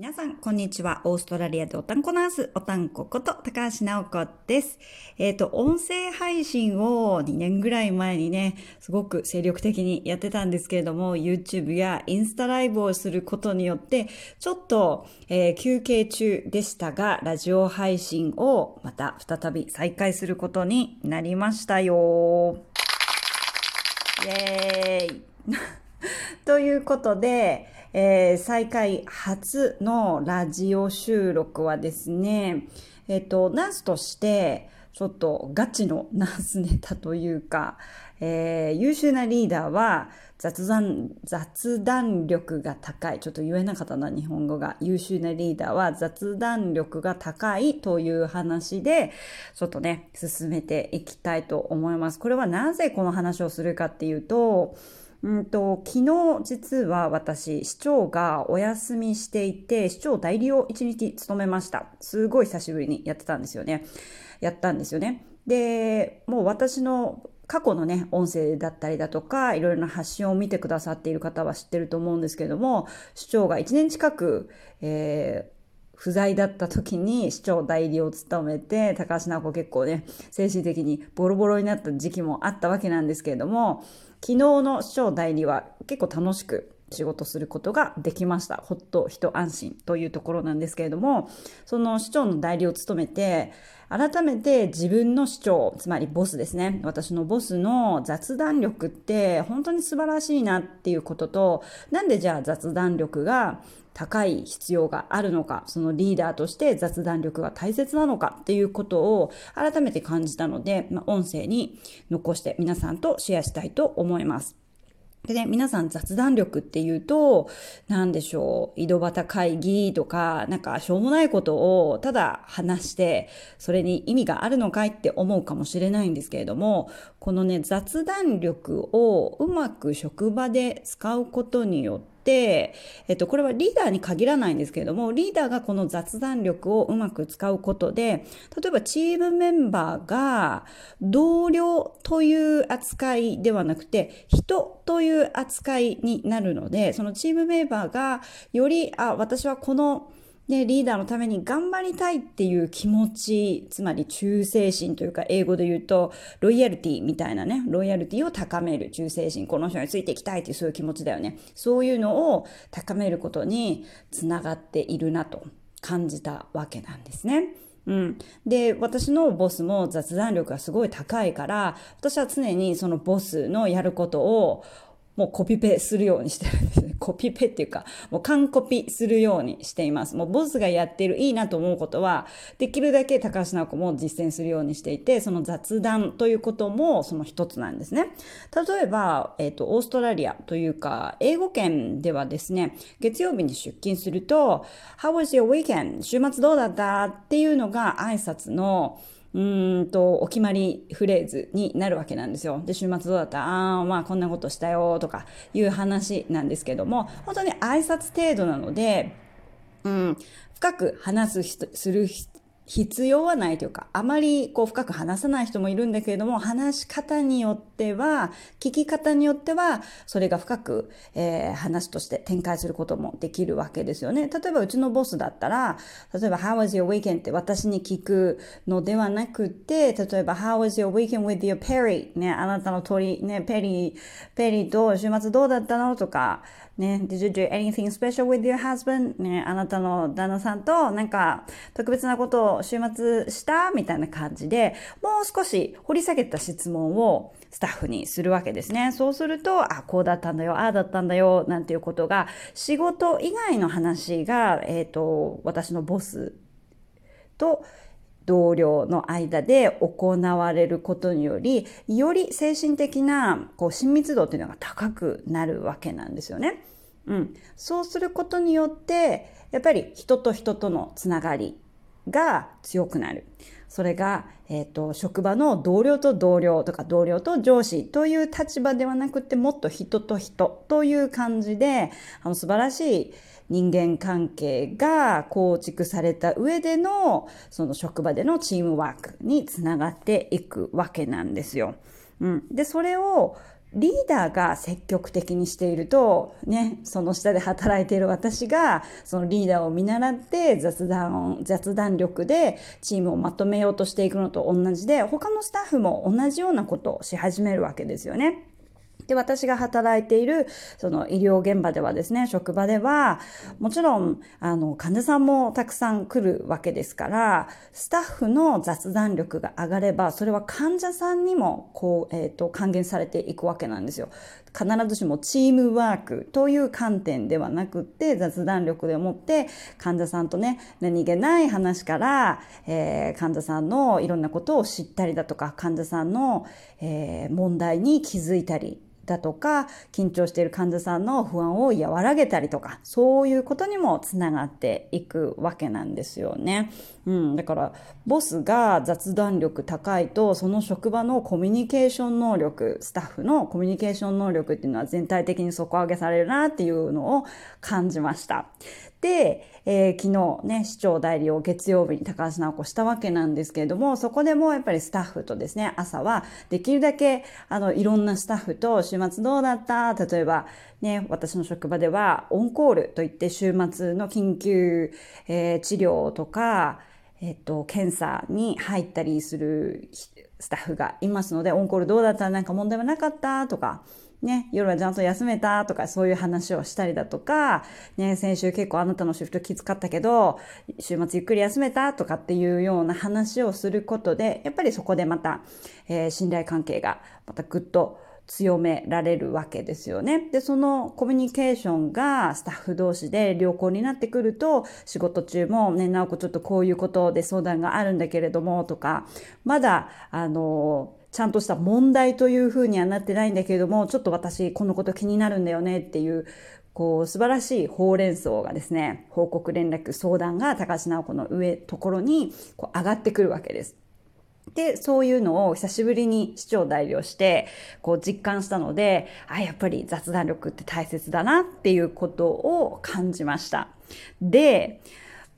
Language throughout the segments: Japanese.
皆さん、こんにちは。オーストラリアでおたんこナース、おたんここと高橋直子です。えっ、ー、と、音声配信を2年ぐらい前にね、すごく精力的にやってたんですけれども、YouTube やインスタライブをすることによって、ちょっと、えー、休憩中でしたが、ラジオ配信をまた再び再開することになりましたよ。イェーイ ということで、えー、再開初のラジオ収録はですね、えっ、ー、と、ナースとして、ちょっとガチのナースネタというか、えー、優秀なリーダーは雑談、雑談力が高い。ちょっと言えなかったな、日本語が。優秀なリーダーは雑談力が高いという話で、ちょっとね、進めていきたいと思います。これはなぜこの話をするかっていうと、うんと、昨日実は私、市長がお休みしていて、市長代理を一日務めました。すごい久しぶりにやってたんですよね。やったんですよね。で、もう私の過去のね、音声だったりだとか、いろいろな発信を見てくださっている方は知ってると思うんですけれども、市長が1年近く、えー不在だった時に市長代理を務めて、高橋直子結構ね、精神的にボロボロになった時期もあったわけなんですけれども、昨日の市長代理は結構楽しく仕事することができました。ほっと一安心というところなんですけれども、その市長の代理を務めて、改めて自分の市長、つまりボスですね。私のボスの雑談力って本当に素晴らしいなっていうことと、なんでじゃあ雑談力が高い必要があるのか、そのリーダーとして雑談力が大切なのかっていうことを改めて感じたので、まあ、音声に残して皆さんとシェアしたいと思います。でね、皆さん雑談力っていうと、何でしょう、井戸端会議とか、なんかしょうもないことをただ話して、それに意味があるのかいって思うかもしれないんですけれども、このね、雑談力をうまく職場で使うことによっ、て、えっと、これはリーダーに限らないんですけれども、リーダーがこの雑談力をうまく使うことで、例えばチームメンバーが同僚という扱いではなくて、人という扱いになるので、そのチームメンバーがより、あ、私はこので、リーダーのために頑張りたいっていう気持ち、つまり忠誠心というか、英語で言うと、ロイヤルティみたいなね、ロイヤルティを高める忠誠心、この人についていきたいっていうそういう気持ちだよね。そういうのを高めることにつながっているなと感じたわけなんですね。うん。で、私のボスも雑談力がすごい高いから、私は常にそのボスのやることをもうコピペするようにしてるんですね。コピペっていうか、もう完コピするようにしています。もうボスがやってるいいなと思うことは、できるだけ高橋直子も実践するようにしていて、その雑談ということもその一つなんですね。例えば、えっ、ー、と、オーストラリアというか、英語圏ではですね、月曜日に出勤すると、How was your weekend? 週末どうだった？っていうのが挨拶のうんと、お決まりフレーズになるわけなんですよ。で、週末どうだった？ああ、まあこんなことしたよとかいう話なんですけども、本当に挨拶程度なので、うん、深く話す、する必要はないというか、あまりこう深く話さない人もいるんだけれども、話し方によっては、聞き方によっては、それが深く、えー、話として展開することもできるわけですよね。例えばうちのボスだったら、例えば How was your weekend? って私に聞くのではなくて、例えば How was your weekend with your Perry? ね、あなたの鳥、ね、ペリー、ペリーと週末どうだったの？とか、ね、Did you do anything special with your husband? ね、あなたの旦那さんとなんか特別なことを週末したみたいな感じで、もう少し掘り下げた質問をスタッフにするわけですね。そうすると、あ、こうだったんだよ、ああだったんだよ、なんていうことが、仕事以外の話が、えっ、ー、と、私のボスと、同僚の間で行われることにより、より精神的なこう親密度っていうのが高くなるわけなんですよね。うん。そうすることによって、やっぱり人と人とのつながりが強くなる。それが、えっ、ー、と、職場の同僚と同僚とか同僚と上司という立場ではなくて、もっと人と人という感じで、あの、素晴らしい人間関係が構築された上での、その職場でのチームワークにつながっていくわけなんですよ。うん。で、それをリーダーが積極的にしていると、ね、その下で働いている私が、そのリーダーを見習って雑談、雑談力でチームをまとめようとしていくのと同じで、他のスタッフも同じようなことをし始めるわけですよね。で、私が働いている、その医療現場ではですね、職場では、もちろん、あの、患者さんもたくさん来るわけですから、スタッフの雑談力が上がれば、それは患者さんにも、こう、えっ、ー、と、還元されていくわけなんですよ。必ずしもチームワークという観点ではなくって、雑談力でもって、患者さんとね、何気ない話から、えー、患者さんのいろんなことを知ったりだとか、患者さんの、えー、問題に気づいたり、だとか、緊張している患者さんの不安を和らげたりとか、そういうことにもつながっていくわけなんですよね。うん、だから、ボスが雑談力高いと、その職場のコミュニケーション能力、スタッフのコミュニケーション能力っていうのは全体的に底上げされるなっていうのを感じました。で、えー、昨日ね、市長代理を月曜日に高橋直子したわけなんですけれども、そこでもやっぱりスタッフとですね、朝はできるだけ、あの、いろんなスタッフと週末どうだった？例えば、ね、私の職場ではオンコールといって週末の緊急、えー、治療とか、えっ、と、検査に入ったりするスタッフがいますので、オンコールどうだった？なんか問題はなかった？とか、ね、夜はちゃんと休めたとかそういう話をしたりだとか、ね、先週結構あなたのシフトきつかったけど、週末ゆっくり休めたとかっていうような話をすることで、やっぱりそこでまた、えー、信頼関係がまたぐっと強められるわけですよね。で、そのコミュニケーションがスタッフ同士で良好になってくると、仕事中もね、なおこちょっとこういうことで相談があるんだけれども、とか、まだ、あの、ちゃんとした問題というふうにはなってないんだけれども、ちょっと私このこと気になるんだよねっていう、こう素晴らしいほうれん草がですね、報告連絡相談が高橋直子の上、ところにこう上がってくるわけです。で、そういうのを久しぶりに市長代理をして、こう実感したので、あ、やっぱり雑談力って大切だなっていうことを感じました。で、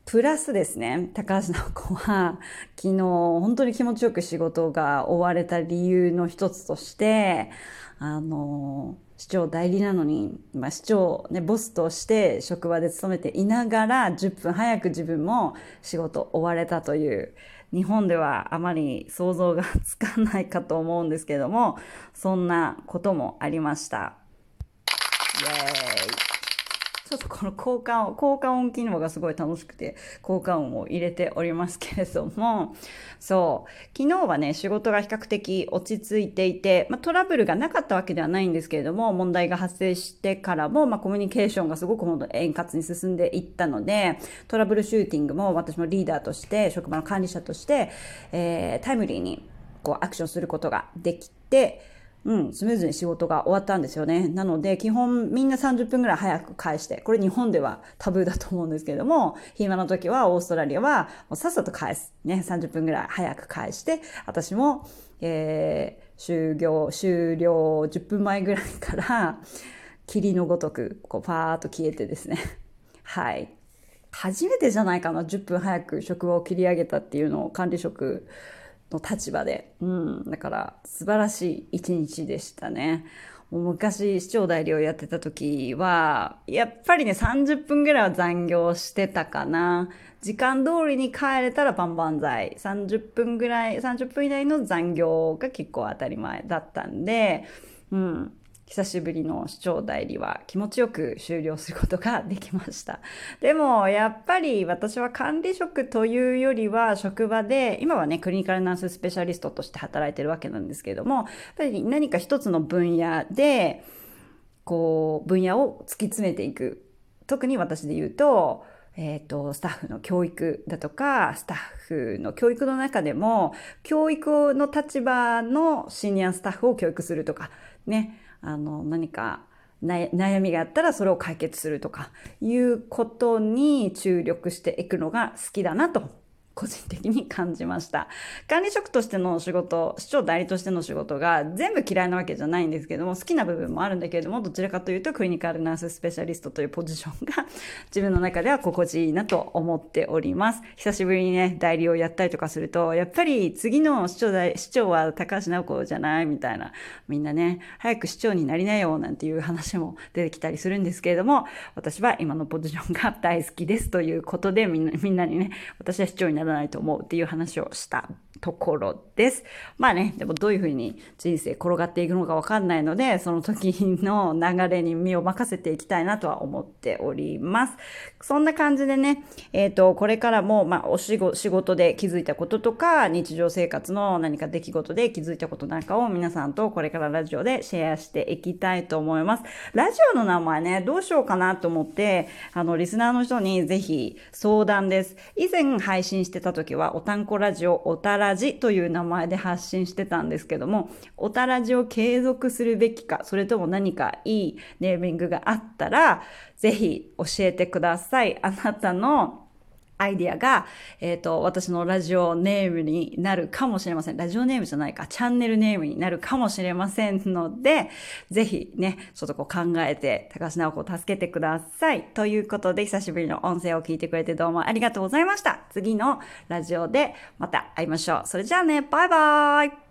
プラスですね、高橋直子は昨日本当に気持ちよく仕事が終われた理由の一つとして、あの、市長代理なのに、まあ、市長、ね、ボスとして職場で勤めていながら10分早く自分も仕事終われたという、日本ではあまり想像がつかないかと思うんですけども、そんなこともありました。イェーイちょっとこの効果音、効果音機能がすごい楽しくて、効果音を入れておりますけれども、そう、昨日はね、仕事が比較的落ち着いていて、まあ、トラブルがなかったわけではないんですけれども、問題が発生してからも、まあ、コミュニケーションがすごく本当円滑に進んでいったので、トラブルシューティングも私もリーダーとして、職場の管理者として、えー、タイムリーにこうアクションすることができて、うん、スムーズに仕事が終わったんですよね。なので、基本みんな30分ぐらい早く返して、これ日本ではタブーだと思うんですけれども、暇の時はオーストラリアはもうさっさと返す。ね、30分ぐらい早く返して、私も、えー、終業、終了10分前ぐらいから、霧のごとく、こう、パーッと消えてですね。はい。初めてじゃないかな、10分早く職場を切り上げたっていうのを管理職、の立場で。うん。だから素晴らしい一日でしたね。昔市長代理をやってた時は、やっぱりね、30分ぐらいは残業してたかな。時間通りに帰れたら万々歳。30分ぐらい、30分以内の残業が結構当たり前だったんで、うん。久しぶりの市長代理は気持ちよく終了することができました。でも、やっぱり私は管理職というよりは職場で、今はね、クリニカルナーススペシャリストとして働いてるわけなんですけども、やっぱり何か一つの分野で、こう、分野を突き詰めていく。特に私で言うと、えっ、ー、と、スタッフの教育だとか、スタッフの教育の中でも、教育の立場のシニアスタッフを教育するとか、ね、あの、何か悩みがあったらそれを解決するとかいうことに注力していくのが好きだなと、個人的に感じました。管理職としての仕事、市長代理としての仕事が全部嫌いなわけじゃないんですけども、好きな部分もあるんだけれども、どちらかというとクリニカルナーススペシャリストというポジションが自分の中では心地いいなと思っております。久しぶりにね、代理をやったりとかすると、やっぱり次の市長代、市長は高橋直子じゃないみたいな、みんなね、早く市長になりなよなんていう話も出てきたりするんですけれども、私は今のポジションが大好きですということで、みんな、みんなにね、私は市長にならないと思うっていう話をしたところです。まあね、でもどういうふうに人生転がっていくのかわかんないので、その時の流れに身を任せていきたいなとは思っております。そんな感じでね、えっ、ー、と、これからも、まあ、お仕事、仕事で気づいたこととか、日常生活の何か出来事で気づいたことなんかを皆さんとこれからラジオでシェアしていきたいと思います。ラジオの名前ね、どうしようかなと思って、あの、リスナーの人にぜひ相談です。以前配信してた時は、おたんこラジオ、おたらじという名前で発信してたんですけども、おたらじを継続するべきか、それとも何かいいネーミングがあったら、ぜひ教えてください。あなたのアイディアが、えっ、ー、と、私のラジオネームになるかもしれません。ラジオネームじゃないか、チャンネルネームになるかもしれませんので、ぜひね、ちょっとこう考えて、高橋直子を助けてください。ということで、久しぶりの音声を聞いてくれてどうもありがとうございました。次のラジオでまた会いましょう。それじゃあね、バイバーイ